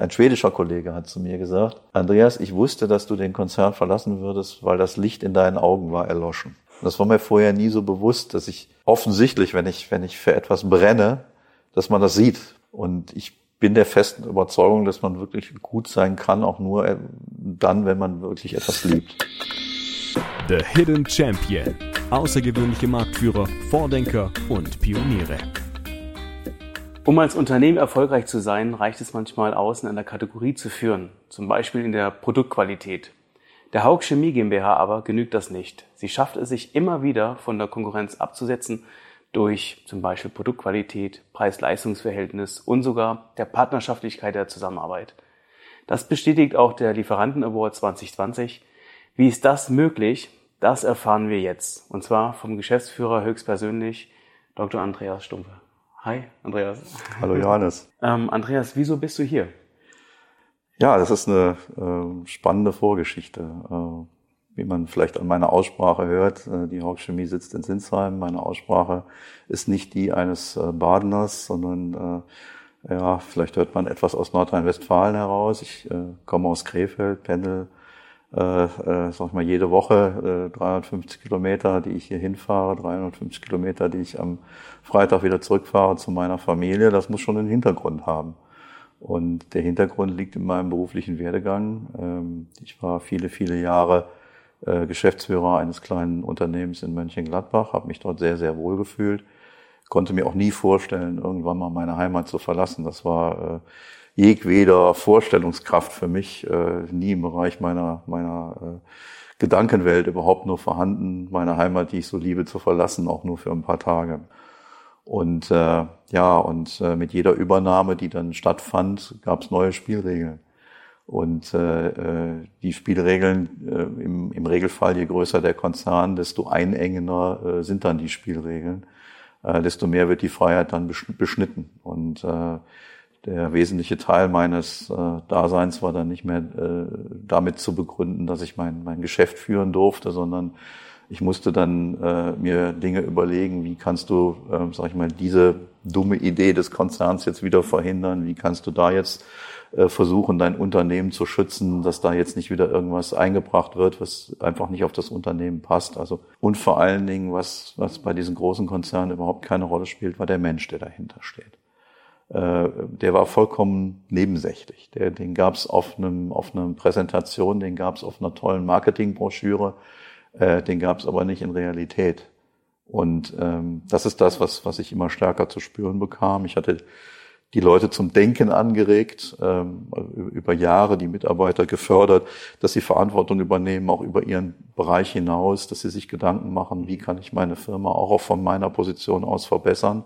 Ein schwedischer Kollege hat zu mir gesagt, Andreas, ich wusste, dass du den Konzern verlassen würdest, weil das Licht in deinen Augen war erloschen. Das war mir vorher nie so bewusst, dass ich offensichtlich, wenn ich, wenn ich für etwas brenne, dass man das sieht. Und ich bin der festen Überzeugung, dass man wirklich gut sein kann, auch nur äh, dann, wenn man wirklich etwas liebt. The Hidden Champion. Außergewöhnliche Marktführer, Vordenker und Pioniere. Um als Unternehmen erfolgreich zu sein, reicht es manchmal aus, in einer Kategorie zu führen, zum Beispiel in der Produktqualität. Der Haug Chemie GmbH aber genügt das nicht. Sie schafft es sich immer wieder von der Konkurrenz abzusetzen durch zum Beispiel Produktqualität, Preis-Leistungs-Verhältnis und sogar der Partnerschaftlichkeit der Zusammenarbeit. Das bestätigt auch der Lieferanten Award 2020. Wie ist das möglich? Das erfahren wir jetzt. Und zwar vom Geschäftsführer höchstpersönlich, Dr. Andreas Stumpfe. Hi, Andreas. Hallo, Johannes. Ähm, Andreas, wieso bist du hier? Ja, das ist eine äh, spannende Vorgeschichte. Äh, wie man vielleicht an meiner Aussprache hört, äh, die Hauptchemie sitzt in Sinsheim. Meine Aussprache ist nicht die eines äh, Badeners, sondern äh, ja, vielleicht hört man etwas aus Nordrhein-Westfalen heraus. Ich äh, komme aus Krefeld, pendel, äh, äh, sag ich mal, jede Woche äh, 350 Kilometer, die ich hier hinfahre, 350 Kilometer, die ich am Freitag wieder zurückfahre zu meiner Familie. Das muss schon einen Hintergrund haben. Und der Hintergrund liegt in meinem beruflichen Werdegang. Ähm, ich war viele, viele Jahre äh, Geschäftsführer eines kleinen Unternehmens in Mönchengladbach, habe mich dort sehr, sehr wohl gefühlt, konnte mir auch nie vorstellen, irgendwann mal meine Heimat zu verlassen. Das war äh, jegweder Vorstellungskraft für mich, äh, nie im Bereich meiner, meiner Gedankenwelt überhaupt nur vorhanden, meine Heimat, die ich so liebe, zu verlassen, auch nur für ein paar Tage. Und äh, ja, und äh, mit jeder Übernahme, die dann stattfand, gab es neue Spielregeln. Und äh, äh, die Spielregeln äh, im, im Regelfall, je größer der Konzern, desto einengender äh, sind dann die Spielregeln, äh, desto mehr wird die Freiheit dann beschnitten. Und äh, der wesentliche Teil meines äh, Daseins war dann nicht mehr äh, damit zu begründen, dass ich mein, mein Geschäft führen durfte, sondern ich musste dann äh, mir Dinge überlegen, wie kannst du, äh, sag ich mal, diese dumme Idee des Konzerns jetzt wieder verhindern, wie kannst du da jetzt äh, versuchen, dein Unternehmen zu schützen, dass da jetzt nicht wieder irgendwas eingebracht wird, was einfach nicht auf das Unternehmen passt. Also und vor allen Dingen, was, was bei diesen großen Konzernen überhaupt keine Rolle spielt, war der Mensch, der dahinter steht. Äh, der war vollkommen nebensächlich. Der, den gab es auf einem auf einer Präsentation, den gab es auf einer tollen Marketingbroschüre äh, den gab es aber nicht in Realität. Und ähm, das ist das, was, was ich immer stärker zu spüren bekam. Ich hatte die Leute zum Denken angeregt, ähm, über Jahre die Mitarbeiter gefördert, dass sie Verantwortung übernehmen, auch über ihren Bereich hinaus, dass sie sich Gedanken machen, wie kann ich meine Firma auch von meiner Position aus verbessern.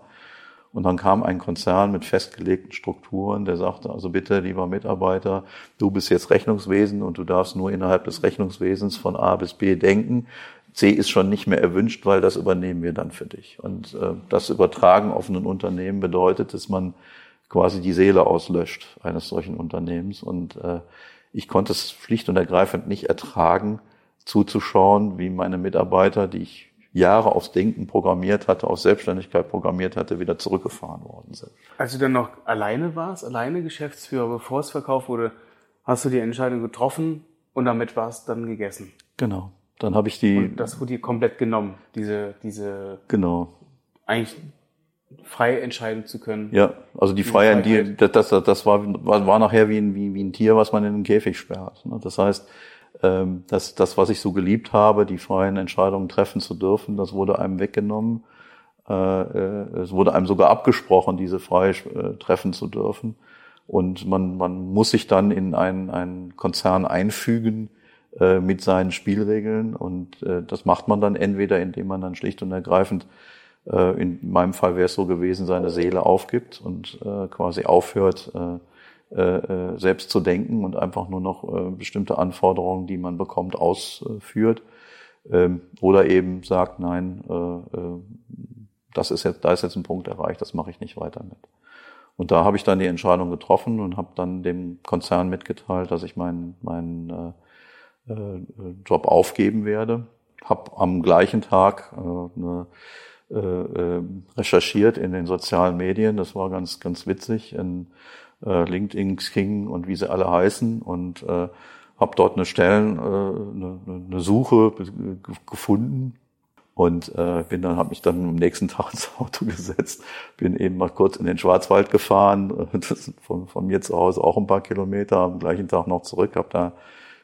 Und dann kam ein Konzern mit festgelegten Strukturen, der sagte, also bitte, lieber Mitarbeiter, du bist jetzt Rechnungswesen und du darfst nur innerhalb des Rechnungswesens von A bis B denken. C ist schon nicht mehr erwünscht, weil das übernehmen wir dann für dich. Und äh, das Übertragen auf ein Unternehmen bedeutet, dass man quasi die Seele auslöscht eines solchen Unternehmens. Und äh, ich konnte es schlicht und ergreifend nicht ertragen, zuzuschauen, wie meine Mitarbeiter, die ich Jahre aufs Denken programmiert hatte, auf Selbstständigkeit programmiert hatte, wieder zurückgefahren worden sind. Als du dann noch alleine warst, alleine Geschäftsführer, bevor es verkauft wurde, hast du die Entscheidung getroffen und damit war es dann gegessen. Genau. Dann habe ich die. Und das wurde dir komplett genommen, diese, diese. Genau. Eigentlich frei entscheiden zu können. Ja, also die Freiheit, die, das, das, das war, war, war nachher wie ein, wie, wie ein Tier, was man in einen Käfig sperrt. Ne? Das heißt, ähm, das, das, was ich so geliebt habe, die freien Entscheidungen treffen zu dürfen, das wurde einem weggenommen. Äh, äh, es wurde einem sogar abgesprochen, diese frei äh, treffen zu dürfen. Und man, man muss sich dann in einen, einen Konzern einfügen mit seinen Spielregeln. Und das macht man dann entweder, indem man dann schlicht und ergreifend, in meinem Fall wäre es so gewesen, seine Seele aufgibt und quasi aufhört, äh, selbst zu denken und einfach nur noch äh, bestimmte Anforderungen, die man bekommt, ausführt. Ähm, oder eben sagt, nein, äh, äh, das ist jetzt, da ist jetzt ein Punkt erreicht, das mache ich nicht weiter mit. Und da habe ich dann die Entscheidung getroffen und habe dann dem Konzern mitgeteilt, dass ich meinen meinen äh, äh, Job aufgeben werde. Habe am gleichen Tag äh, eine, äh, recherchiert in den sozialen Medien. Das war ganz ganz witzig. Äh, LinkedIn, Xing und wie sie alle heißen und äh, habe dort eine Stellen, äh, eine, eine Suche gefunden und äh, bin dann habe mich dann am nächsten Tag ins Auto gesetzt, bin eben mal kurz in den Schwarzwald gefahren, ist von, von mir zu Hause auch ein paar Kilometer, am gleichen Tag noch zurück, habe da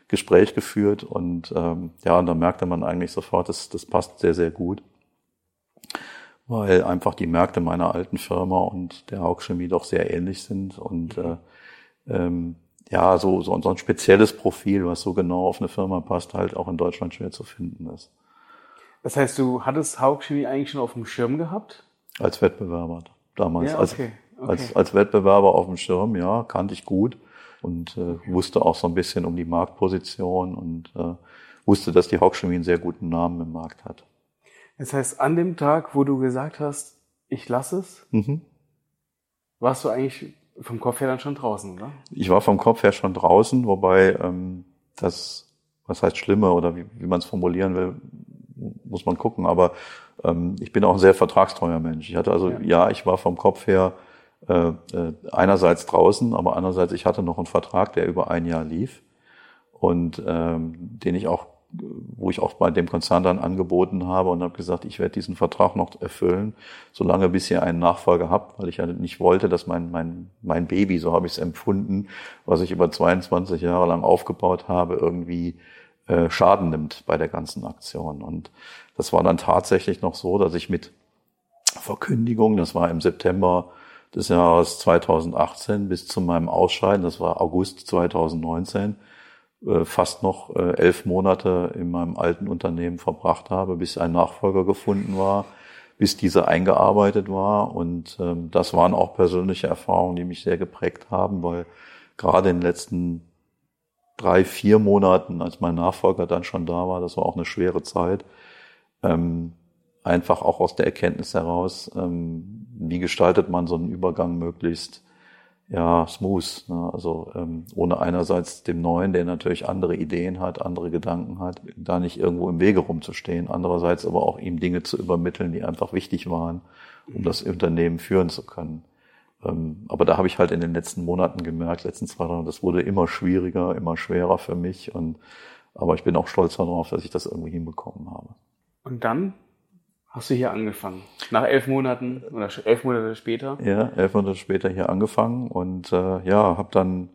Gespräch geführt und ähm, ja, und da merkte man eigentlich sofort, das, das passt sehr, sehr gut, weil einfach die Märkte meiner alten Firma und der Haug Chemie doch sehr ähnlich sind und äh, ähm, ja, so, so, so ein spezielles Profil, was so genau auf eine Firma passt, halt auch in Deutschland schwer zu finden ist. Das heißt, du hattest Haug Chemie eigentlich schon auf dem Schirm gehabt? Als Wettbewerber damals. Ja, okay. okay. Als, als Wettbewerber auf dem Schirm, ja, kannte ich gut und äh, okay. wusste auch so ein bisschen um die Marktposition und äh, wusste, dass die Haug Chemie einen sehr guten Namen im Markt hat. Das heißt, an dem Tag, wo du gesagt hast, ich lasse es, mhm. warst du eigentlich vom Kopf her dann schon draußen, oder? Ich war vom Kopf her schon draußen, wobei ähm, das, was heißt Schlimme oder wie, wie man es formulieren will, muss man gucken. Aber ähm, ich bin auch ein sehr vertragstreuer Mensch. Ich hatte also, ja, ja ich war vom Kopf her äh, äh, einerseits draußen, aber andererseits, ich hatte noch einen Vertrag, der über ein Jahr lief und ähm, den ich auch wo ich auch bei dem Konzern dann angeboten habe und habe gesagt, ich werde diesen Vertrag noch erfüllen, solange bis ihr einen Nachfolger habt, weil ich ja nicht wollte, dass mein, mein, mein Baby, so habe ich es empfunden, was ich über 22 Jahre lang aufgebaut habe, irgendwie äh, Schaden nimmt bei der ganzen Aktion. Und das war dann tatsächlich noch so, dass ich mit Verkündigung, das war im September des Jahres 2018 bis zu meinem Ausscheiden, das war August 2019, äh, fast noch äh, elf Monate in meinem alten Unternehmen verbracht habe, bis ein Nachfolger gefunden war, bis dieser eingearbeitet war. Und ähm, das waren auch persönliche Erfahrungen, die mich sehr geprägt haben, weil gerade in den letzten drei, vier Monaten, als mein Nachfolger dann schon da war, das war auch eine schwere Zeit, ähm, einfach auch aus der Erkenntnis heraus, ähm, wie gestaltet man so einen Übergang möglichst ja, smooth. Ne? Also ähm, ohne einerseits dem Neuen, der natürlich andere Ideen hat, andere Gedanken hat, da nicht irgendwo im Wege rumzustehen. Andererseits aber auch ihm Dinge zu übermitteln, die einfach wichtig waren, um das Unternehmen führen zu können. Ähm, aber da habe ich halt in den letzten Monaten gemerkt, letzten zwei Jahren, das wurde immer schwieriger, immer schwerer für mich. Und aber ich bin auch stolz darauf, dass ich das irgendwie hinbekommen habe. Und dann hast du hier angefangen? Nach elf Monaten oder elf Monate später? Ja, elf Monate später hier angefangen und äh, ja, habe dann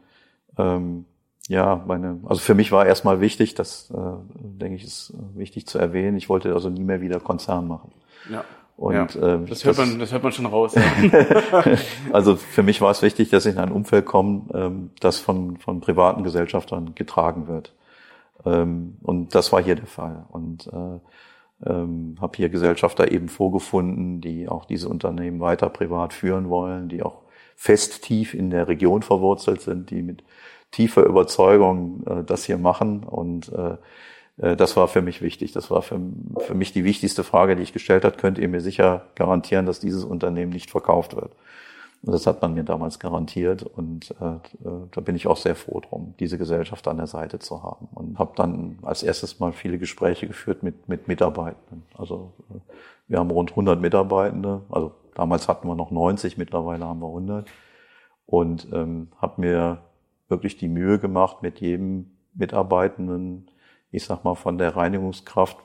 ähm, ja meine, also für mich war erstmal wichtig, das äh, denke ich ist wichtig zu erwähnen. Ich wollte also nie mehr wieder Konzern machen. Ja. Und ja, ähm, das, hört man, das hört man schon raus. Also für mich war es wichtig, dass ich in ein Umfeld komme, ähm, das von, von privaten Gesellschaftern getragen wird. Ähm, und das war hier der Fall. Und äh, ähm, habe hier Gesellschafter eben vorgefunden, die auch diese Unternehmen weiter privat führen wollen, die auch fest tief in der Region verwurzelt sind, die mit tiefer Überzeugung äh, das hier machen. Und äh, äh, das war für mich wichtig. Das war für, für mich die wichtigste Frage, die ich gestellt habe. Könnt ihr mir sicher garantieren, dass dieses Unternehmen nicht verkauft wird? Das hat man mir damals garantiert und äh, äh, da bin ich auch sehr froh drum, diese Gesellschaft an der Seite zu haben. Und habe dann als erstes mal viele Gespräche geführt mit, mit Mitarbeitenden. Also äh, wir haben rund 100 Mitarbeitende, also damals hatten wir noch 90, mittlerweile haben wir 100. Und ähm, habe mir wirklich die Mühe gemacht, mit jedem Mitarbeitenden, ich sag mal von der Reinigungskraft,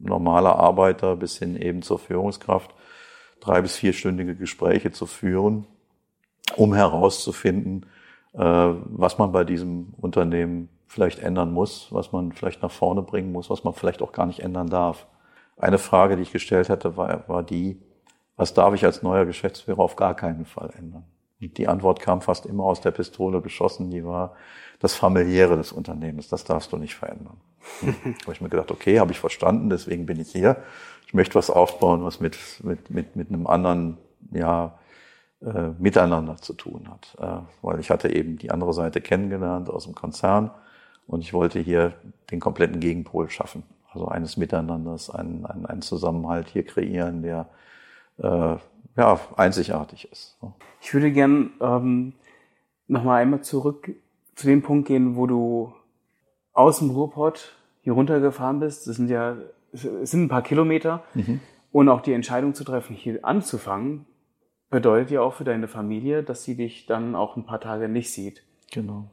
normaler Arbeiter bis hin eben zur Führungskraft, drei bis vierstündige Gespräche zu führen, um herauszufinden, äh, was man bei diesem Unternehmen vielleicht ändern muss, was man vielleicht nach vorne bringen muss, was man vielleicht auch gar nicht ändern darf. Eine Frage, die ich gestellt hatte, war, war die, was darf ich als neuer Geschäftsführer auf gar keinen Fall ändern? Und die Antwort kam fast immer aus der Pistole geschossen, die war, das familiäre des Unternehmens, das darfst du nicht verändern. Hm. habe ich mir gedacht, okay, habe ich verstanden, deswegen bin ich hier ich möchte was aufbauen, was mit, mit, mit, mit einem anderen, ja, äh, Miteinander zu tun hat. Äh, weil ich hatte eben die andere Seite kennengelernt aus dem Konzern und ich wollte hier den kompletten Gegenpol schaffen. Also eines Miteinanders, einen, einen, einen Zusammenhalt hier kreieren, der äh, ja, einzigartig ist. Ich würde gern ähm, nochmal einmal zurück zu dem Punkt gehen, wo du aus dem Ruhrpott hier runtergefahren bist. Das sind ja es sind ein paar Kilometer. Mhm. Und auch die Entscheidung zu treffen, hier anzufangen, bedeutet ja auch für deine Familie, dass sie dich dann auch ein paar Tage nicht sieht. Genau.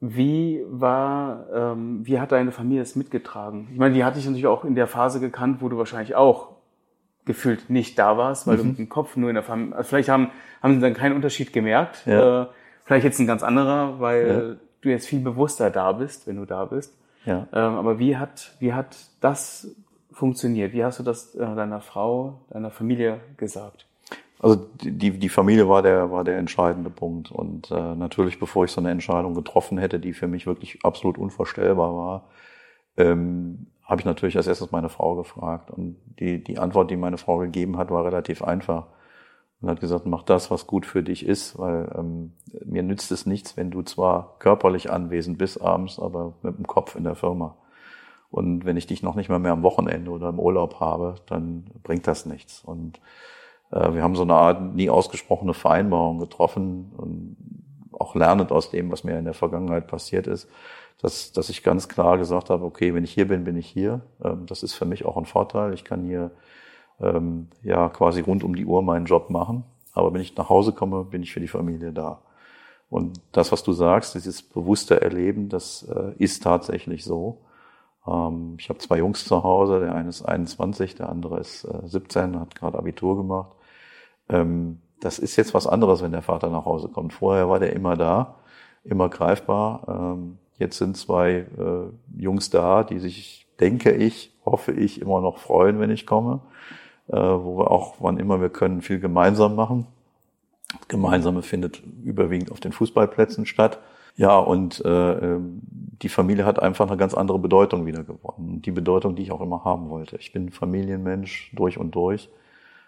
Wie war, ähm, wie hat deine Familie es mitgetragen? Ich meine, die hatte ich natürlich auch in der Phase gekannt, wo du wahrscheinlich auch gefühlt nicht da warst, weil mhm. du mit dem Kopf nur in der Familie, also vielleicht haben, haben sie dann keinen Unterschied gemerkt. Ja. Äh, vielleicht jetzt ein ganz anderer, weil ja. Du jetzt viel bewusster da bist, wenn du da bist. Ja. Ähm, aber wie hat, wie hat das funktioniert? Wie hast du das äh, deiner Frau, deiner Familie gesagt? Also die, die Familie war der, war der entscheidende Punkt. Und äh, natürlich, bevor ich so eine Entscheidung getroffen hätte, die für mich wirklich absolut unvorstellbar war, ähm, habe ich natürlich als erstes meine Frau gefragt. Und die, die Antwort, die meine Frau gegeben hat, war relativ einfach. Und hat gesagt, mach das, was gut für dich ist, weil ähm, mir nützt es nichts, wenn du zwar körperlich anwesend bist abends, aber mit dem Kopf in der Firma. Und wenn ich dich noch nicht mal mehr am Wochenende oder im Urlaub habe, dann bringt das nichts. Und äh, wir haben so eine Art nie ausgesprochene Vereinbarung getroffen und auch lernend aus dem, was mir in der Vergangenheit passiert ist, dass, dass ich ganz klar gesagt habe, okay, wenn ich hier bin, bin ich hier. Ähm, das ist für mich auch ein Vorteil. Ich kann hier ähm, ja quasi rund um die Uhr meinen Job machen. Aber wenn ich nach Hause komme, bin ich für die Familie da. Und das, was du sagst, dieses bewusste Erleben, das äh, ist tatsächlich so. Ähm, ich habe zwei Jungs zu Hause, der eine ist 21, der andere ist äh, 17, hat gerade Abitur gemacht. Ähm, das ist jetzt was anderes, wenn der Vater nach Hause kommt. Vorher war der immer da, immer greifbar. Ähm, jetzt sind zwei äh, Jungs da, die sich, denke ich, hoffe ich, immer noch freuen, wenn ich komme, wo wir auch, wann immer wir können, viel gemeinsam machen. Das Gemeinsame findet überwiegend auf den Fußballplätzen statt. Ja, und äh, ähm, die Familie hat einfach eine ganz andere Bedeutung wieder gewonnen. Die Bedeutung, die ich auch immer haben wollte. Ich bin Familienmensch durch und durch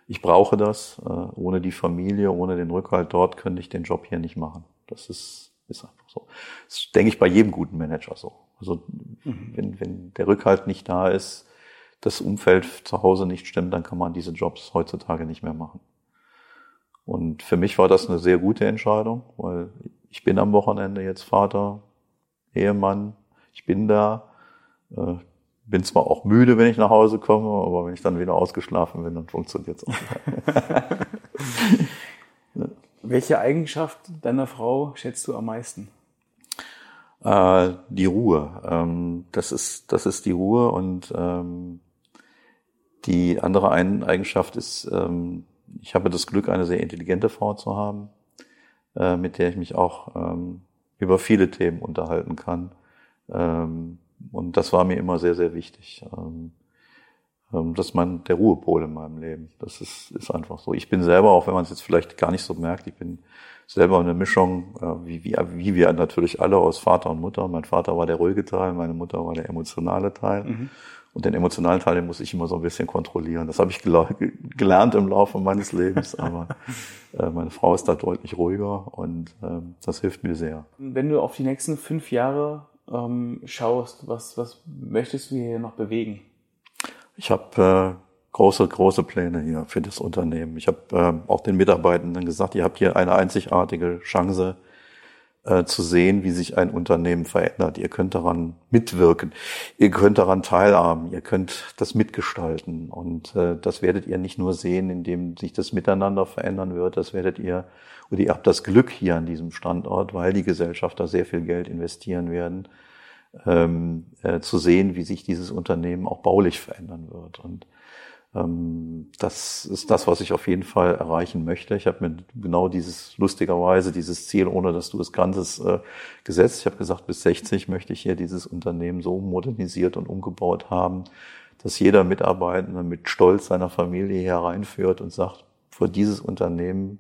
ich brauche das. Äh, ohne die Familie, ohne den Rückhalt dort könnte ich den Job hier nicht machen. Das ist, ist einfach so. Das denke ich bei jedem guten Manager so. Also mhm. wenn, wenn der Rückhalt nicht da ist, das Umfeld zu Hause nicht stimmt, dann kann man diese Jobs heutzutage nicht mehr machen. Und für mich war das eine sehr gute Entscheidung, weil ich bin am Wochenende jetzt Vater, Ehemann, ich bin da, äh, bin zwar auch müde, wenn ich nach Hause komme, aber wenn ich dann wieder ausgeschlafen bin, dann funktioniert es auch. ja. Welche Eigenschaft deiner Frau schätzt du am meisten? Äh, die Ruhe. Ähm, das ist das ist die Ruhe und ähm, die andere Eigenschaft ist, ähm, ich habe das Glück, eine sehr intelligente Frau zu haben, äh, mit der ich mich auch ähm, über viele Themen unterhalten kann. Ähm, und das war mir immer sehr, sehr wichtig. Ähm, ähm, das ist mein, der Ruhepol in meinem Leben. Das ist, ist einfach so. Ich bin selber, auch wenn man es jetzt vielleicht gar nicht so merkt, ich bin selber eine Mischung, äh, wie, wie, wie wir natürlich alle aus Vater und Mutter. Mein Vater war der ruhige Teil, meine Mutter war der emotionale Teil. Mhm. Und den emotionalen Teil, den muss ich immer so ein bisschen kontrollieren. Das habe ich gelernt im Laufe meines Lebens, aber äh, meine Frau ist da deutlich ruhiger und ähm, das hilft mir sehr. Wenn du auf die nächsten fünf Jahre ähm, schaust, was, was möchtest du hier noch bewegen? Ich habe äh, große, große Pläne hier für das Unternehmen. Ich habe äh, auch den Mitarbeitenden gesagt, ihr habt hier eine einzigartige Chance äh, zu sehen, wie sich ein Unternehmen verändert. Ihr könnt daran mitwirken, ihr könnt daran teilhaben, ihr könnt das mitgestalten. Und äh, das werdet ihr nicht nur sehen, indem sich das Miteinander verändern wird, das werdet ihr und ihr habt das Glück hier an diesem Standort, weil die Gesellschafter sehr viel Geld investieren werden, ähm, äh, zu sehen, wie sich dieses Unternehmen auch baulich verändern wird. Und das ist das, was ich auf jeden Fall erreichen möchte. Ich habe mir genau dieses, lustigerweise, dieses Ziel, ohne dass du es kannst, äh, gesetzt. Ich habe gesagt, bis 60 möchte ich hier dieses Unternehmen so modernisiert und umgebaut haben, dass jeder Mitarbeitende mit Stolz seiner Familie hier reinführt und sagt, für dieses Unternehmen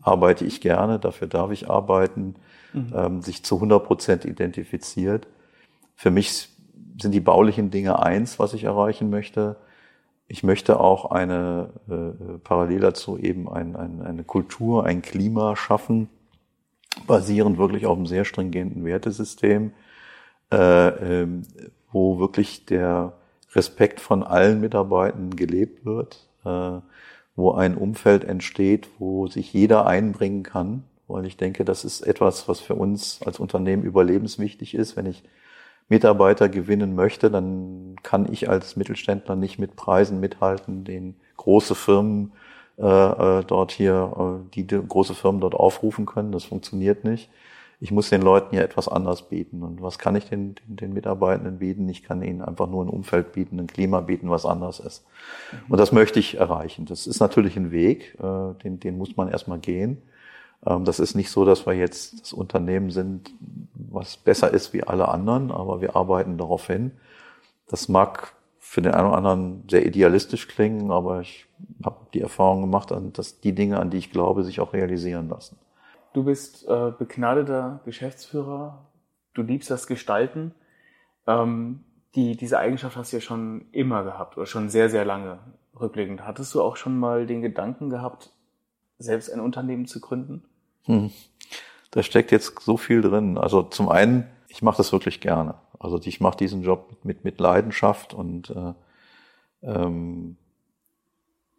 arbeite ich gerne, dafür darf ich arbeiten, mhm. ähm, sich zu 100 Prozent identifiziert. Für mich sind die baulichen Dinge eins, was ich erreichen möchte. Ich möchte auch eine, äh, parallel dazu eben ein, ein, eine Kultur, ein Klima schaffen, basierend wirklich auf einem sehr stringenten Wertesystem, äh, äh, wo wirklich der Respekt von allen Mitarbeitern gelebt wird. Äh, wo ein Umfeld entsteht, wo sich jeder einbringen kann, weil ich denke, das ist etwas, was für uns als Unternehmen überlebenswichtig ist. Wenn ich Mitarbeiter gewinnen möchte, dann kann ich als Mittelständler nicht mit Preisen mithalten, den große Firmen äh, äh dort hier, äh, die, große Firmen dort aufrufen können. Das funktioniert nicht. Ich muss den Leuten hier etwas anders bieten. Und was kann ich den, den, den Mitarbeitenden bieten? Ich kann ihnen einfach nur ein Umfeld bieten, ein Klima bieten, was anders ist. Und das möchte ich erreichen. Das ist natürlich ein Weg, äh, den, den muss man erstmal gehen. Ähm, das ist nicht so, dass wir jetzt das Unternehmen sind, was besser ist wie alle anderen, aber wir arbeiten darauf hin. Das mag für den einen oder anderen sehr idealistisch klingen, aber ich habe die Erfahrung gemacht, dass die Dinge, an die ich glaube, sich auch realisieren lassen. Du bist äh, begnadeter Geschäftsführer, du liebst das Gestalten. Ähm, die, diese Eigenschaft hast du ja schon immer gehabt oder schon sehr, sehr lange rückblickend. Hattest du auch schon mal den Gedanken gehabt, selbst ein Unternehmen zu gründen? Hm. Da steckt jetzt so viel drin. Also zum einen, ich mache das wirklich gerne. Also ich mache diesen Job mit, mit, Leidenschaft und äh, ähm,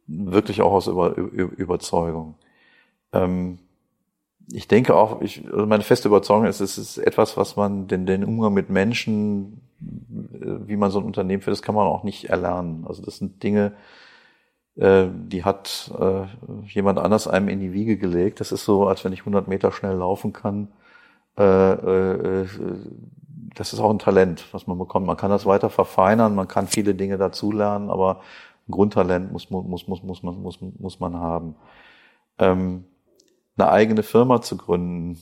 wirklich auch aus Über, Über, Überzeugung. Ähm, ich denke auch, ich, also meine feste Überzeugung ist, es ist etwas, was man den, den Umgang mit Menschen, äh, wie man so ein Unternehmen führt, das kann man auch nicht erlernen. Also das sind Dinge, äh, die hat äh, jemand anders einem in die Wiege gelegt. Das ist so, als wenn ich 100 Meter schnell laufen kann. Äh, äh, das ist auch ein Talent, was man bekommt. Man kann das weiter verfeinern, man kann viele Dinge dazulernen, aber ein Grundtalent muss, muss, muss, muss, man, muss, muss man haben. Ähm, eine eigene Firma zu gründen,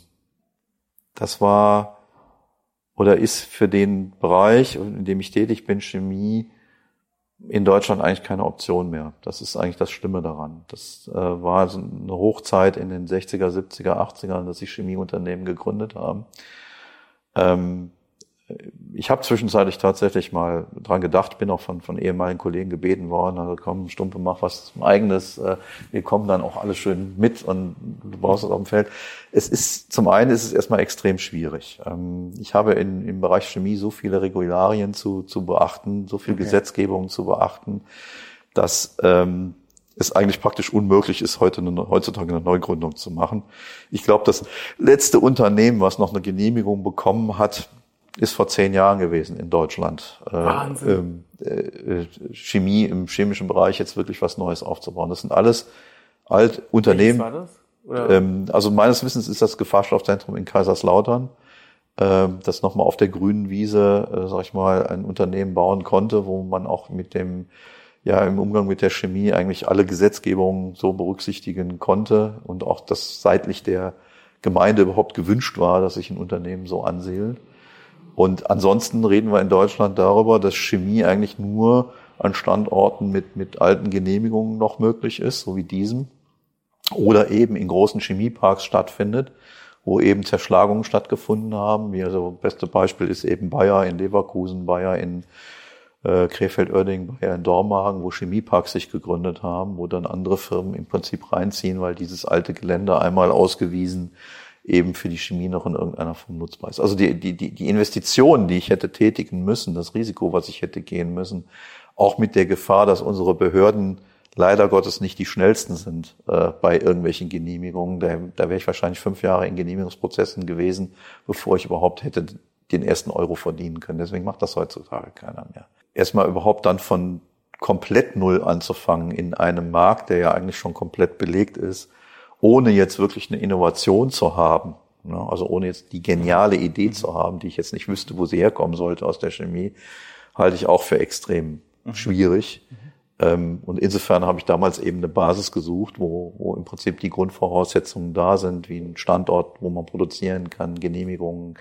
das war oder ist für den Bereich, in dem ich tätig bin, Chemie, in Deutschland eigentlich keine Option mehr. Das ist eigentlich das Schlimme daran. Das äh, war so eine Hochzeit in den 60er, 70er, 80ern, dass sich Chemieunternehmen gegründet haben. Ähm, ich habe zwischenzeitlich tatsächlich mal dran gedacht, bin auch von, von ehemaligen Kollegen gebeten worden, also komm, Stumpe, mach was eigenes, äh, wir kommen dann auch alle schön mit und du brauchst es auf dem Feld. Es ist, zum einen ist es erstmal extrem schwierig. Ähm, ich habe in, im Bereich Chemie so viele Regularien zu, zu beachten, so viel okay. Gesetzgebung zu beachten, dass ähm, es eigentlich praktisch unmöglich ist, heute eine, heutzutage eine Neugründung zu machen. Ich glaube, das letzte Unternehmen, was noch eine Genehmigung bekommen hat, ist vor zehn Jahren gewesen in Deutschland. Äh, Wahnsinn. Äh, äh, Chemie im chemischen Bereich jetzt wirklich was Neues aufzubauen. Das sind alles alt Unternehmen. War das? Ähm, also meines Wissens ist das Gefahrstoffzentrum in Kaiserslautern, äh, das nochmal auf der grünen Wiese, äh, sag ich mal, ein Unternehmen bauen konnte, wo man auch mit dem ja im Umgang mit der Chemie eigentlich alle Gesetzgebungen so berücksichtigen konnte und auch das seitlich der Gemeinde überhaupt gewünscht war, dass sich ein Unternehmen so ansiedelt. Und ansonsten reden wir in Deutschland darüber, dass Chemie eigentlich nur an Standorten mit, mit alten Genehmigungen noch möglich ist, so wie diesem, oder eben in großen Chemieparks stattfindet, wo eben Zerschlagungen stattgefunden haben. Wie also beste Beispiel ist eben Bayer in Leverkusen, Bayer in äh, Krefeld-Oerding, Bayer in Dormagen, wo Chemieparks sich gegründet haben, wo dann andere Firmen im Prinzip reinziehen, weil dieses alte Gelände einmal ausgewiesen eben für die Chemie noch in irgendeiner Form nutzbar ist. Also die, die, die Investitionen, die ich hätte tätigen müssen, das Risiko, was ich hätte gehen müssen, auch mit der Gefahr, dass unsere Behörden leider Gottes nicht die schnellsten sind äh, bei irgendwelchen Genehmigungen. Da, da wäre ich wahrscheinlich fünf Jahre in Genehmigungsprozessen gewesen, bevor ich überhaupt hätte den ersten Euro verdienen können. Deswegen macht das heutzutage keiner mehr. Erstmal überhaupt dann von komplett null anzufangen in einem Markt, der ja eigentlich schon komplett belegt ist, ohne jetzt wirklich eine Innovation zu haben, ne, also ohne jetzt die geniale Idee zu haben, die ich jetzt nicht wüsste, wo sie herkommen sollte aus der Chemie, halte ich auch für extrem mhm. schwierig. Mhm. Und insofern habe ich damals eben eine Basis gesucht, wo, wo im Prinzip die Grundvoraussetzungen da sind, wie ein Standort, wo man produzieren kann, Genehmigungen,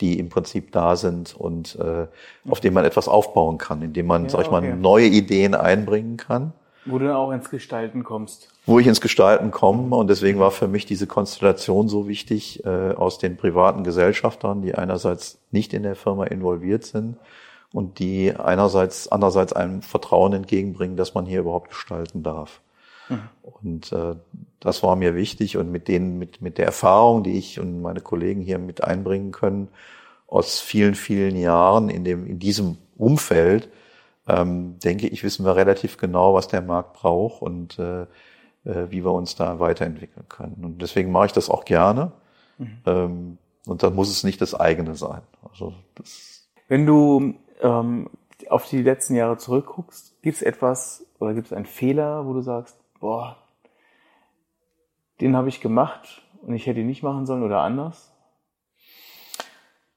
die im Prinzip da sind und äh, auf dem man etwas aufbauen kann, indem man, ja, sag ich mal, okay. neue Ideen einbringen kann. Wo du dann auch ins Gestalten kommst. Wo ich ins Gestalten komme und deswegen war für mich diese Konstellation so wichtig äh, aus den privaten Gesellschaftern, die einerseits nicht in der Firma involviert sind und die einerseits, andererseits einem Vertrauen entgegenbringen, dass man hier überhaupt gestalten darf. Mhm. Und äh, das war mir wichtig und mit denen, mit, mit der Erfahrung, die ich und meine Kollegen hier mit einbringen können, aus vielen, vielen Jahren in dem, in diesem Umfeld, ähm, denke ich, wissen wir relativ genau, was der Markt braucht und äh, äh, wie wir uns da weiterentwickeln können. Und deswegen mache ich das auch gerne. Mhm. Ähm, und dann muss es nicht das eigene sein. Also das Wenn du ähm, auf die letzten Jahre zurückguckst, gibt es etwas oder gibt es einen Fehler, wo du sagst, boah, den habe ich gemacht und ich hätte ihn nicht machen sollen oder anders?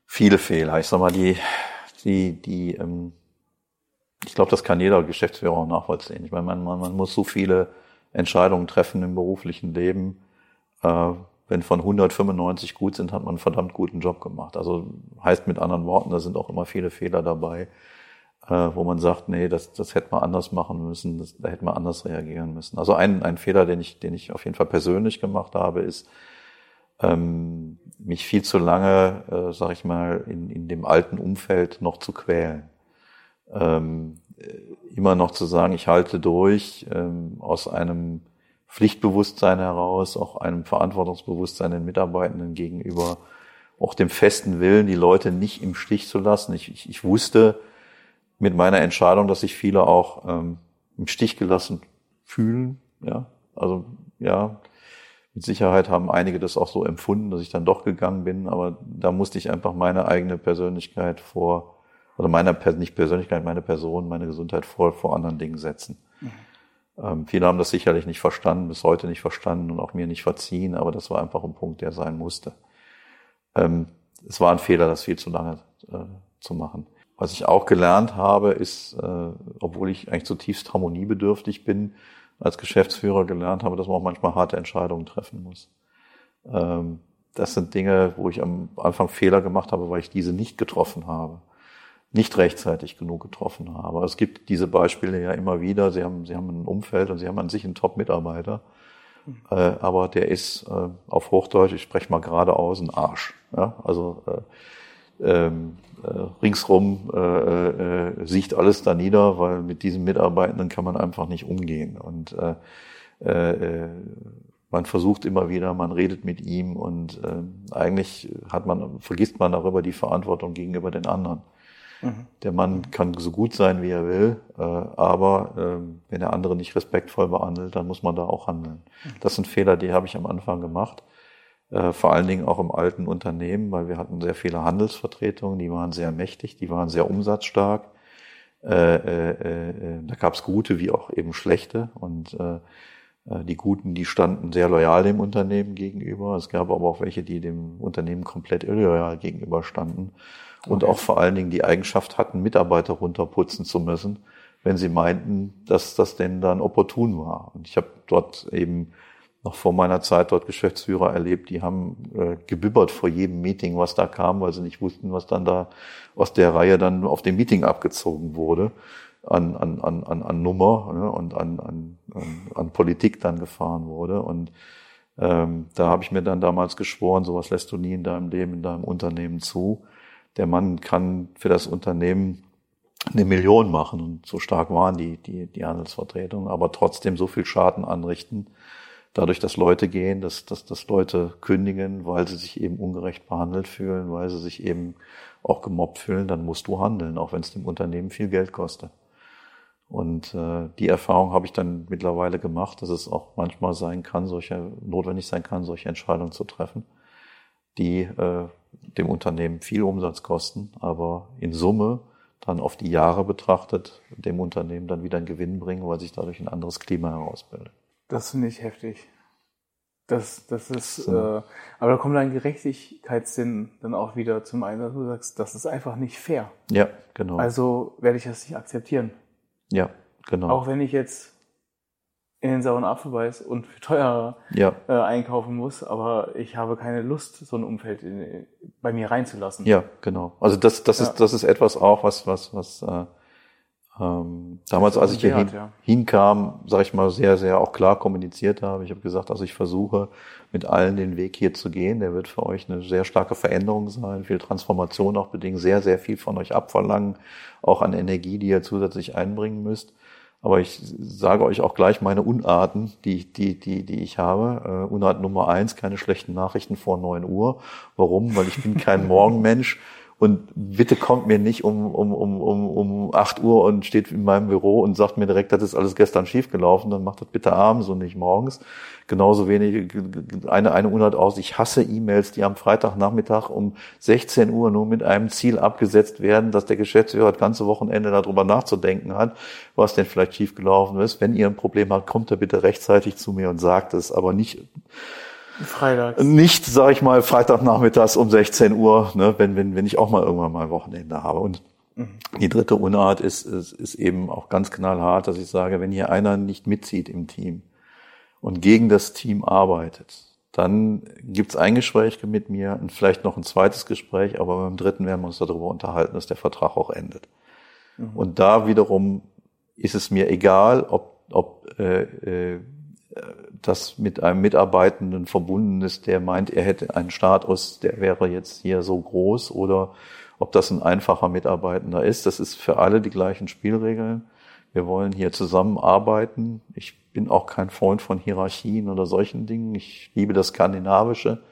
Viele Fehler. Ich sag mal, die, die, die, ähm, ich glaube, das kann jeder Geschäftsführer auch nachvollziehen. Ich meine, man, man, man muss so viele Entscheidungen treffen im beruflichen Leben. Äh, wenn von 195 gut sind, hat man einen verdammt guten Job gemacht. Also heißt mit anderen Worten, da sind auch immer viele Fehler dabei, äh, wo man sagt, nee, das, das hätte man anders machen müssen, das, da hätte man anders reagieren müssen. Also ein, ein Fehler, den ich, den ich auf jeden Fall persönlich gemacht habe, ist, ähm, mich viel zu lange, äh, sag ich mal, in, in dem alten Umfeld noch zu quälen. Ähm, immer noch zu sagen, ich halte durch, ähm, aus einem Pflichtbewusstsein heraus, auch einem Verantwortungsbewusstsein den Mitarbeitenden gegenüber, auch dem festen Willen, die Leute nicht im Stich zu lassen. Ich, ich, ich wusste mit meiner Entscheidung, dass sich viele auch ähm, im Stich gelassen fühlen. Ja, also ja, mit Sicherheit haben einige das auch so empfunden, dass ich dann doch gegangen bin, aber da musste ich einfach meine eigene Persönlichkeit vor, oder meine, nicht Persönlichkeit, meine Person, meine Gesundheit vor, vor anderen Dingen setzen. Mhm. Ähm, viele haben das sicherlich nicht verstanden, bis heute nicht verstanden und auch mir nicht verziehen, aber das war einfach ein Punkt, der sein musste. Ähm, es war ein Fehler, das viel zu lange äh, zu machen. Was ich auch gelernt habe, ist, äh, obwohl ich eigentlich zutiefst harmoniebedürftig bin, als Geschäftsführer gelernt habe, dass man auch manchmal harte Entscheidungen treffen muss. Ähm, das sind Dinge, wo ich am Anfang Fehler gemacht habe, weil ich diese nicht getroffen habe, nicht rechtzeitig genug getroffen habe. Es gibt diese Beispiele ja immer wieder. Sie haben, Sie haben ein Umfeld und Sie haben an sich einen Top-Mitarbeiter, äh, aber der ist äh, auf Hochdeutsch, ich spreche mal geradeaus, ein Arsch. Ja? Also äh, ähm, äh, ringsrum äh, äh, sieht alles da nieder, weil mit diesen Mitarbeitenden kann man einfach nicht umgehen. Und äh, äh, man versucht immer wieder, man redet mit ihm und äh, eigentlich hat man, vergisst man darüber die Verantwortung gegenüber den anderen. Der Mann kann so gut sein, wie er will, äh, aber äh, wenn der andere nicht respektvoll behandelt, dann muss man da auch handeln. Mhm. Das sind Fehler, die habe ich am Anfang gemacht. Äh, vor allen Dingen auch im alten Unternehmen, weil wir hatten sehr viele Handelsvertretungen, die waren sehr mächtig, die waren sehr umsatzstark. Äh, da gab es gute wie auch eben schlechte und die Guten, die standen sehr loyal dem Unternehmen gegenüber. Es gab aber auch welche, die dem Unternehmen komplett illoyal gegenüber standen und okay. auch vor allen Dingen die Eigenschaft hatten, Mitarbeiter runterputzen zu müssen, wenn sie meinten, dass das denn dann opportun war. Und ich habe dort eben noch vor meiner Zeit dort Geschäftsführer erlebt, die haben äh, gebibbert vor jedem Meeting, was da kam, weil sie nicht wussten, was dann da aus der Reihe dann auf dem Meeting abgezogen wurde an, an, an, an, an Nummer ne, und an, an, an Politik dann gefahren wurde. Und ähm, da habe ich mir dann damals geschworen, sowas lässt du nie in deinem Leben, in deinem Unternehmen zu. Der Mann kann für das Unternehmen eine Million machen und so stark waren die, die, die Handelsvertretungen, aber trotzdem so viel Schaden anrichten, dadurch, dass Leute gehen, dass, dass, dass Leute kündigen, weil sie sich eben ungerecht behandelt fühlen, weil sie sich eben auch gemobbt fühlen, dann musst du handeln, auch wenn es dem Unternehmen viel Geld kostet. Und äh, die Erfahrung habe ich dann mittlerweile gemacht, dass es auch manchmal sein kann, solche notwendig sein kann, solche Entscheidungen zu treffen, die äh, dem Unternehmen viel Umsatz kosten, aber in Summe dann auf die Jahre betrachtet dem Unternehmen dann wieder einen Gewinn bringen, weil sich dadurch ein anderes Klima herausbildet. Das finde ich heftig. Das, das ist, so. äh, aber da kommt dein Gerechtigkeitssinn dann auch wieder zum Einsatz. Du sagst, das ist einfach nicht fair. Ja, genau. Also werde ich das nicht akzeptieren. Ja, genau. Auch wenn ich jetzt in den sauren Apfel beiß und teurer ja. äh, einkaufen muss, aber ich habe keine Lust, so ein Umfeld in, bei mir reinzulassen. Ja, genau. Also das, das ja. ist, das ist etwas auch, was, was, was äh, ähm, damals, als ich hier hin, ja. hinkam, sage ich mal, sehr, sehr auch klar kommuniziert habe. Ich habe gesagt, also ich versuche mit allen den Weg hier zu gehen. Der wird für euch eine sehr starke Veränderung sein, viel Transformation auch bedingt, sehr, sehr viel von euch abverlangen, auch an Energie, die ihr zusätzlich einbringen müsst. Aber ich sage euch auch gleich meine Unarten, die, die, die, die ich habe. Äh, Unart Nummer eins, keine schlechten Nachrichten vor neun Uhr. Warum? Weil ich bin kein Morgenmensch Und bitte kommt mir nicht um, um, um, um, um 8 Uhr und steht in meinem Büro und sagt mir direkt, das ist alles gestern schiefgelaufen, dann macht das bitte abends und nicht morgens. Genauso wenig, eine, eine Unart aus, ich hasse E-Mails, die am Freitagnachmittag um 16 Uhr nur mit einem Ziel abgesetzt werden, dass der Geschäftsführer das ganze Wochenende darüber nachzudenken hat, was denn vielleicht schiefgelaufen ist. Wenn ihr ein Problem habt, kommt da bitte rechtzeitig zu mir und sagt es, aber nicht Freitags. Nicht, sag ich mal, Freitagnachmittags um 16 Uhr, ne, wenn, wenn, wenn ich auch mal irgendwann mal Wochenende habe. Und mhm. die dritte Unart ist, ist, ist eben auch ganz knallhart, dass ich sage, wenn hier einer nicht mitzieht im Team und gegen das Team arbeitet, dann gibt's ein Gespräch mit mir und vielleicht noch ein zweites Gespräch, aber beim dritten werden wir uns darüber unterhalten, dass der Vertrag auch endet. Mhm. Und da wiederum ist es mir egal, ob, ob äh, äh, das mit einem Mitarbeitenden verbunden ist, der meint, er hätte einen Status, der wäre jetzt hier so groß oder ob das ein einfacher Mitarbeitender ist. Das ist für alle die gleichen Spielregeln. Wir wollen hier zusammenarbeiten. Ich bin auch kein Freund von Hierarchien oder solchen Dingen. Ich liebe das Skandinavische.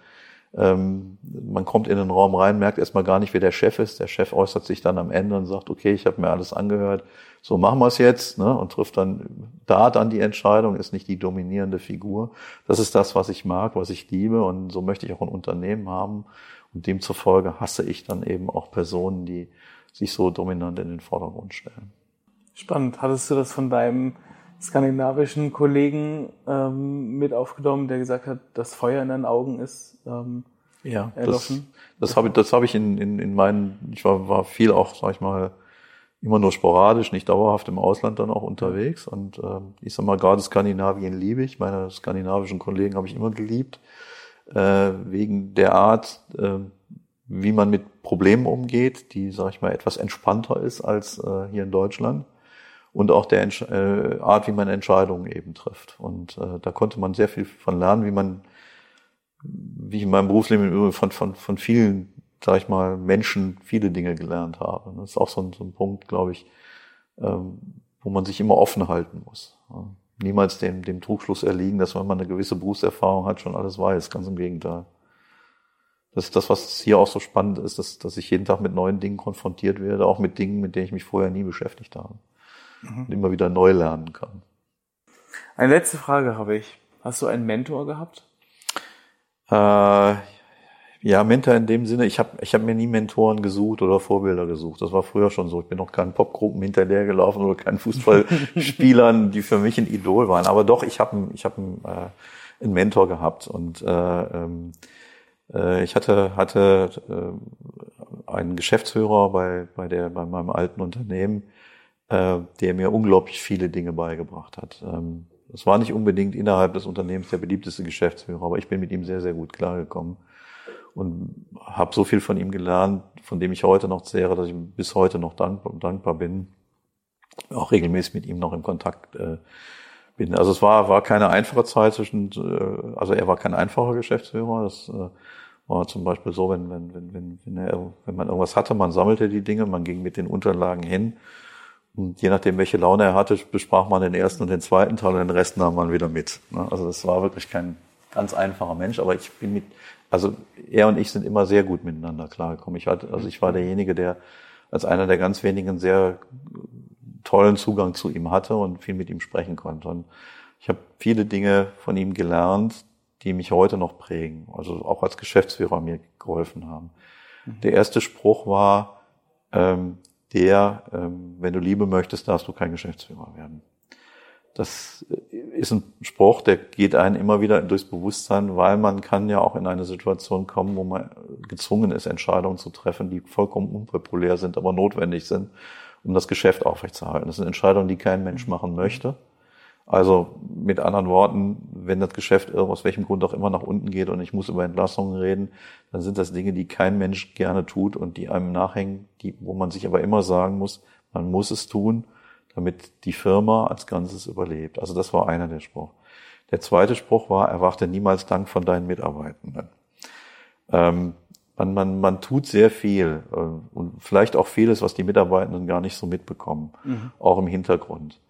Ähm, man kommt in den Raum rein, merkt erstmal gar nicht, wer der Chef ist. Der Chef äußert sich dann am Ende und sagt, okay, ich habe mir alles angehört, so machen wir es jetzt, ne? und trifft dann da dann die Entscheidung, ist nicht die dominierende Figur. Das ist das, was ich mag, was ich liebe und so möchte ich auch ein Unternehmen haben. Und demzufolge hasse ich dann eben auch Personen, die sich so dominant in den Vordergrund stellen. Spannend. Hattest du das von deinem skandinavischen Kollegen ähm, mit aufgenommen, der gesagt hat, das Feuer in deinen Augen ist ähm, ja, erloschen? Das, das habe ich, das habe ich in, in, in meinen, ich war, war viel auch, sag ich mal, immer nur sporadisch, nicht dauerhaft im Ausland dann auch unterwegs. Und äh, ich sag mal, gerade Skandinavien liebe ich. Meine skandinavischen Kollegen habe ich immer geliebt, äh, wegen der Art, äh, wie man mit Problemen umgeht, die, sag ich mal, etwas entspannter ist als äh, hier in Deutschland und auch der Entsch äh, Art, wie man Entscheidungen eben trifft. Und äh, da konnte man sehr viel von lernen, wie man, wie ich in meinem Berufsleben im Übrigen von, von, von vielen, sag ich mal, Menschen viele Dinge gelernt habe. Das ist auch so ein, so ein Punkt, glaube ich, ähm, wo man sich immer offen halten muss. Ja. Niemals dem, dem Trugschluss erliegen, dass wenn man eine gewisse Berufserfahrung hat, schon alles weiß. Ganz im Gegenteil. Das ist das, was hier auch so spannend ist, dass, dass ich jeden Tag mit neuen Dingen konfrontiert werde, auch mit Dingen, mit denen ich mich vorher nie beschäftigt habe mhm. und immer wieder neu lernen kann. Eine letzte Frage habe ich. Hast du einen Mentor gehabt? Äh, ja, Mentor in dem Sinne, ich habe ich hab mir nie Mentoren gesucht oder Vorbilder gesucht. Das war früher schon so. Ich bin noch keinen Popgruppen hinterher gelaufen oder keinen Fußballspielern, die für mich ein Idol waren. Aber doch, ich habe ich hab einen, äh, einen Mentor gehabt. Und äh, ähm, äh, ich hatte, hatte äh, einen Geschäftsführer bei, bei, der, bei meinem alten Unternehmen, äh, der mir unglaublich viele Dinge beigebracht hat. Ähm, das war nicht unbedingt innerhalb des Unternehmens der beliebteste Geschäftsführer, aber ich bin mit ihm sehr, sehr gut klargekommen und habe so viel von ihm gelernt, von dem ich heute noch zehre, dass ich bis heute noch dankbar, dankbar bin, auch regelmäßig mit ihm noch in Kontakt äh, bin. Also es war, war keine einfache Zeit zwischen, äh, also er war kein einfacher Geschäftsführer. Das äh, war zum Beispiel so, wenn, wenn, wenn, wenn, wenn man irgendwas hatte, man sammelte die Dinge, man ging mit den Unterlagen hin und je nachdem, welche Laune er hatte, besprach man den ersten und den zweiten Teil und den Rest nahm man wieder mit. Ne? Also das war wirklich kein ganz einfacher Mensch, aber ich bin mit, also er und ich sind immer sehr gut miteinander klargekommen. Ich hatte, also ich war derjenige, der als einer der ganz wenigen sehr tollen Zugang zu ihm hatte und viel mit ihm sprechen konnte. Und ich habe viele Dinge von ihm gelernt, die mich heute noch prägen, also auch als Geschäftsführer mir geholfen haben. Mhm. Der erste Spruch war, ähm, der, ähm, wenn du Liebe möchtest, darfst du kein Geschäftsführer werden. Das ist ein Spruch, der geht einen immer wieder durchs Bewusstsein, weil man kann ja auch in eine Situation kommen, wo man gezwungen ist, Entscheidungen zu treffen, die vollkommen unpopulär sind, aber notwendig sind, um das Geschäft aufrechtzuerhalten. Das sind Entscheidungen, die kein Mensch machen möchte. Also mit anderen Worten, wenn das Geschäft aus welchem Grund auch immer nach unten geht und ich muss über Entlassungen reden, dann sind das Dinge, die kein Mensch gerne tut und die einem nachhängen, die, wo man sich aber immer sagen muss, man muss es tun, damit die Firma als Ganzes überlebt. Also das war einer der Spruch. Der zweite Spruch war, erwarte niemals Dank von deinen Mitarbeitenden. Ähm, man, man, man tut sehr viel äh, und vielleicht auch vieles, was die Mitarbeitenden gar nicht so mitbekommen, mhm. auch im Hintergrund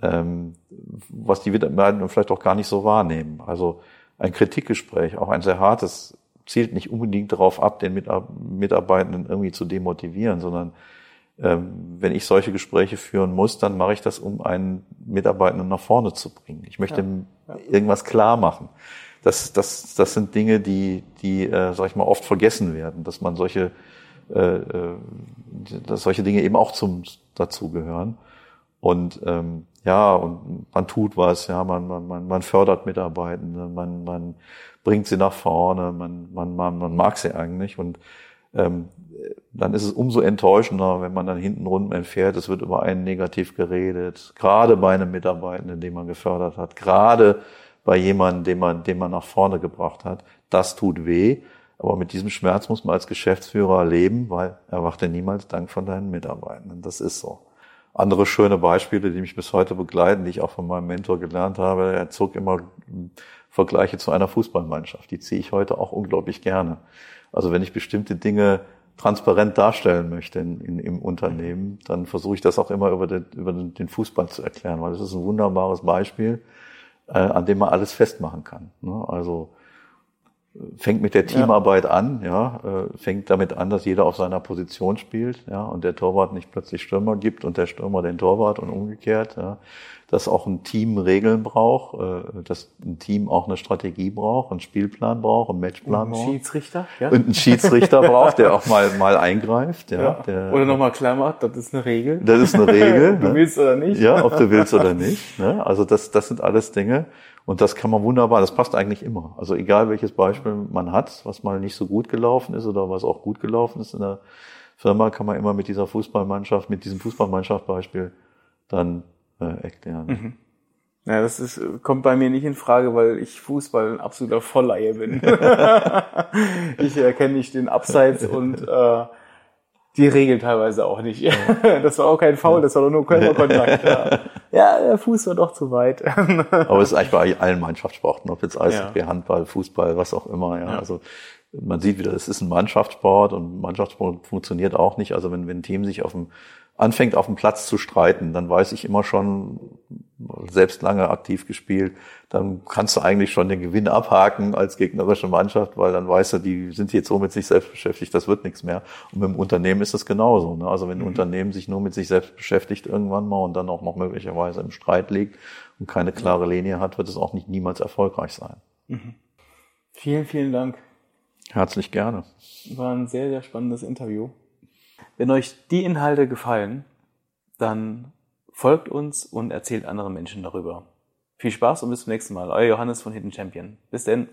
was die Mitarbeiter vielleicht auch gar nicht so wahrnehmen. Also ein Kritikgespräch, auch ein sehr hartes, zielt nicht unbedingt darauf ab, den Mitarbeitenden irgendwie zu demotivieren, sondern ähm, wenn ich solche Gespräche führen muss, dann mache ich das, um einen Mitarbeitenden nach vorne zu bringen. Ich möchte ja, ja. irgendwas klar machen. Das, das, das sind Dinge, die, die, äh, sag ich mal, oft vergessen werden, dass man solche, äh, äh dass solche Dinge eben auch zum dazu gehören. Und ähm, ja, und man tut was, ja, man, man, man fördert Mitarbeitende, man, man bringt sie nach vorne, man, man, man, man mag sie eigentlich und ähm, dann ist es umso enttäuschender, wenn man dann hinten rund entfährt, es wird über einen negativ geredet, gerade bei einem Mitarbeitenden, den man gefördert hat, gerade bei jemandem, den man, den man nach vorne gebracht hat. Das tut weh, aber mit diesem Schmerz muss man als Geschäftsführer leben, weil erwarte niemals Dank von deinen Mitarbeitenden. Das ist so. Andere schöne Beispiele, die mich bis heute begleiten, die ich auch von meinem Mentor gelernt habe, er zog immer Vergleiche zu einer Fußballmannschaft. Die ziehe ich heute auch unglaublich gerne. Also wenn ich bestimmte Dinge transparent darstellen möchte in, in, im Unternehmen, dann versuche ich das auch immer über den, über den Fußball zu erklären, weil das ist ein wunderbares Beispiel, äh, an dem man alles festmachen kann. Ne? Also fängt mit der Teamarbeit ja. an, ja, äh, fängt damit an, dass jeder auf seiner Position spielt, ja, und der Torwart nicht plötzlich Stürmer gibt und der Stürmer den Torwart und umgekehrt, ja, dass auch ein Team Regeln braucht, äh, dass ein Team auch eine Strategie braucht, einen Spielplan braucht, einen Matchplan braucht. Ein Schiedsrichter, ja. Und einen Schiedsrichter braucht, der auch mal, mal eingreift, ja. ja. Der, oder nochmal klar macht, das ist eine Regel. Das ist eine Regel. du ne? willst oder nicht. Ja, ob du willst oder nicht, ne. Also das, das sind alles Dinge, und das kann man wunderbar, das passt eigentlich immer. Also egal welches Beispiel man hat, was mal nicht so gut gelaufen ist oder was auch gut gelaufen ist in der Firma, kann man immer mit dieser Fußballmannschaft, mit diesem Fußballmannschaft-Beispiel dann äh, erklären. Mhm. Ja, das ist, kommt bei mir nicht in Frage, weil ich Fußball ein absoluter Vollleihe bin. ich erkenne nicht den Abseits und äh, die Regeln teilweise auch nicht. das war auch kein Foul, das war doch nur Körperkontakt. Ja. ja, der Fuß war doch zu weit. Aber es ist eigentlich bei allen Mannschaftssporten, ob jetzt Eishockey, ja. Handball, Fußball, was auch immer. Ja. ja. Also man sieht wieder, es ist ein Mannschaftssport und Mannschaftssport funktioniert auch nicht. Also wenn, wenn ein Team sich auf dem anfängt auf dem Platz zu streiten, dann weiß ich immer schon, selbst lange aktiv gespielt, dann kannst du eigentlich schon den Gewinn abhaken als gegnerische Mannschaft, weil dann weißt du, die sind jetzt so mit sich selbst beschäftigt, das wird nichts mehr. Und mit dem Unternehmen ist das genauso. Ne? Also wenn ein mhm. Unternehmen sich nur mit sich selbst beschäftigt irgendwann mal und dann auch noch möglicherweise im Streit liegt und keine klare Linie hat, wird es auch nicht niemals erfolgreich sein. Mhm. Vielen, vielen Dank. Herzlich gerne. War ein sehr, sehr spannendes Interview. Wenn euch die Inhalte gefallen, dann folgt uns und erzählt anderen Menschen darüber. Viel Spaß und bis zum nächsten Mal. Euer Johannes von Hidden Champion. Bis denn.